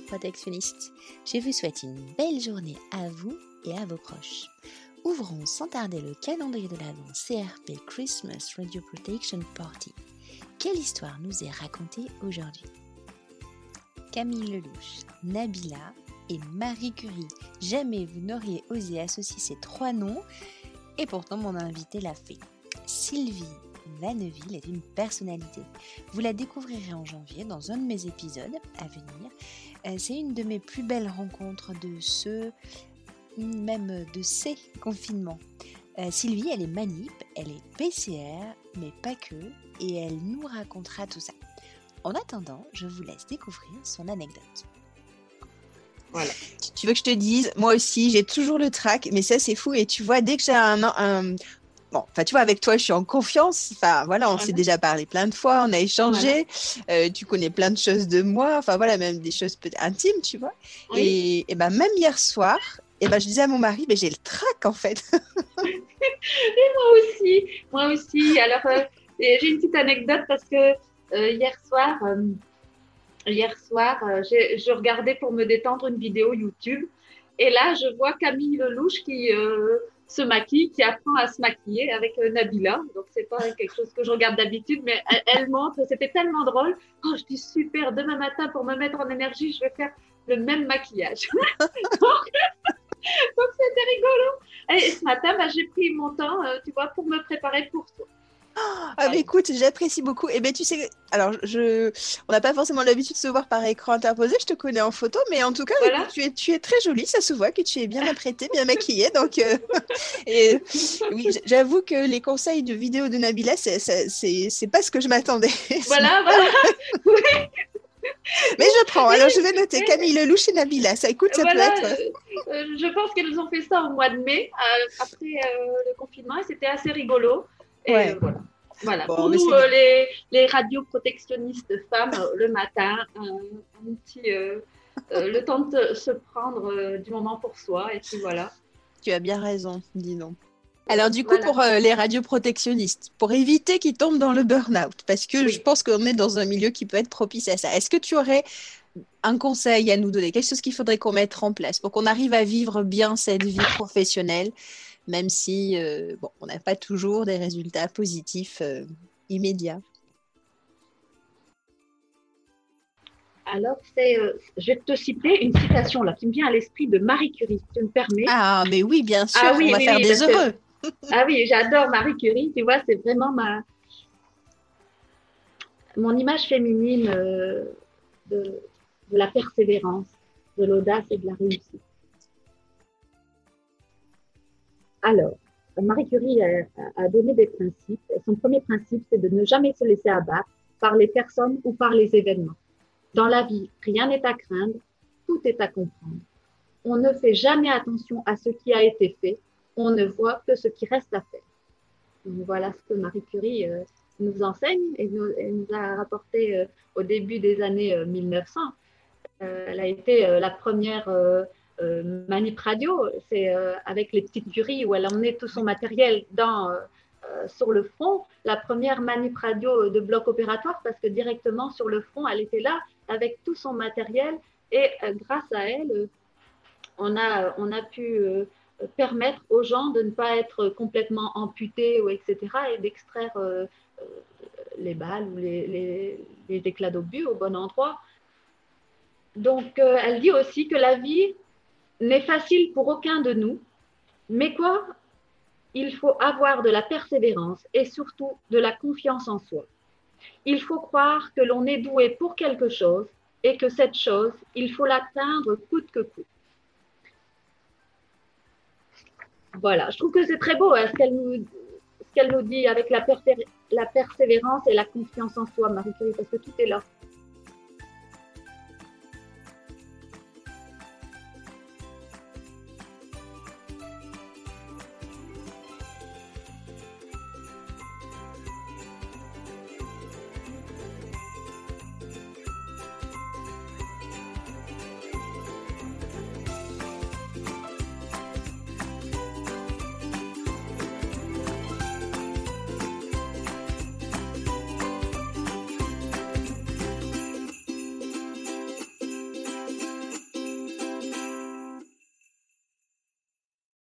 radioprotectionnistes. Je vous souhaite une belle journée à vous et à vos proches. Ouvrons sans tarder le calendrier de l'Avent CRP Christmas Radio Protection Party. Quelle histoire nous est racontée aujourd'hui? Camille Lelouch, Nabila et Marie Curie. Jamais vous n'auriez osé associer ces trois noms et pourtant mon invité l'a fait. Sylvie Vanneville est une personnalité. Vous la découvrirez en janvier dans un de mes épisodes à venir. Euh, c'est une de mes plus belles rencontres de ce, même de ces confinements. Euh, Sylvie, elle est manip, elle est PCR, mais pas que, et elle nous racontera tout ça. En attendant, je vous laisse découvrir son anecdote. Voilà. Tu veux que je te dise, moi aussi, j'ai toujours le trac, mais ça, c'est fou. Et tu vois, dès que j'ai un, un, Bon, enfin, tu vois, avec toi, je suis en confiance. Enfin, voilà, on s'est déjà parlé plein de fois, on a échangé. Euh, tu connais plein de choses de moi. Enfin, voilà, même des choses peut-être intimes, tu vois. Et, et ben, même hier soir, et ben, je disais à mon mari, mais j'ai le trac, en fait. et moi aussi, moi aussi. Alors, euh, j'ai une petite anecdote parce que euh, hier soir, hier soir, je regardais pour me détendre une vidéo YouTube. Et là, je vois Camille Lelouch qui se maquille, qui apprend à se maquiller avec euh, Nabila. Donc, c'est pas quelque chose que je regarde d'habitude, mais elle, montre, c'était tellement drôle. Oh, je dis super, demain matin, pour me mettre en énergie, je vais faire le même maquillage. donc, c'était rigolo. Et ce matin, bah, j'ai pris mon temps, euh, tu vois, pour me préparer pour toi. Ah, mais écoute, j'apprécie beaucoup. Et ben tu sais, alors je, on n'a pas forcément l'habitude de se voir par écran interposé. Je te connais en photo, mais en tout cas, tu es, tu es très jolie. Ça se voit que tu es bien apprêtée, bien maquillée. Donc, euh, et oui, j'avoue que les conseils de vidéo de Nabila, c'est, c'est, pas ce que je m'attendais. Voilà, voilà. Mais je prends. Alors, je vais noter Camille Lelouch et Nabila. Ça écoute, ça peut être. Euh, euh, je pense qu'elles ont fait ça au mois de mai, après le confinement, et c'était assez rigolo. Et voilà. Voilà, pour nous, euh, les, les radioprotectionnistes femmes, euh, le matin, un, petit, euh, le temps de se prendre du moment pour soi, et puis voilà. Tu as bien raison, dis donc. Alors du coup, pour les radioprotectionnistes, pour éviter qu'ils tombent dans le burn-out, parce que je pense qu'on est dans un milieu qui peut être propice à ça, est-ce que tu aurais un conseil à nous donner, quelque chose qu'il faudrait qu'on mette en place pour qu'on arrive à vivre bien cette vie professionnelle? Même si euh, bon, on n'a pas toujours des résultats positifs euh, immédiats. Alors, c'est, euh, je vais te citer une citation là qui me vient à l'esprit de Marie Curie, si tu me permets. Ah, mais oui, bien sûr, ah on va faire des heureux. ah oui, j'adore Marie Curie, tu vois, c'est vraiment ma mon image féminine de, de la persévérance, de l'audace et de la réussite. Alors, Marie Curie a, donné des principes. son premier principe, c'est de ne jamais se laisser abattre par les personnes ou par les événements. Dans la vie, rien n'est à craindre, tout est à comprendre. On ne fait jamais attention à ce qui a été fait, on ne voit que ce qui reste à faire. voilà ce que Marie Curie euh, nous enseigne et nous, a rapporté euh, au début des années 1900. Euh, elle a été la première euh, Manip Radio, c'est euh, avec les petites curies où elle emmenait tout son matériel dans, euh, sur le front. La première Manip Radio de bloc opératoire parce que directement sur le front, elle était là avec tout son matériel et grâce à elle, on a, on a pu permettre aux gens de ne pas être complètement amputés ou etc. et d'extraire les balles ou les, les éclats d'obus au bon endroit. Donc, elle dit aussi que la vie, n'est facile pour aucun de nous, mais quoi Il faut avoir de la persévérance et surtout de la confiance en soi. Il faut croire que l'on est doué pour quelque chose et que cette chose, il faut l'atteindre coûte que coûte. Voilà, je trouve que c'est très beau hein, ce qu'elle nous, dit avec la, la, persévérance et la confiance en soi, Marie-Curie, parce que tout est là.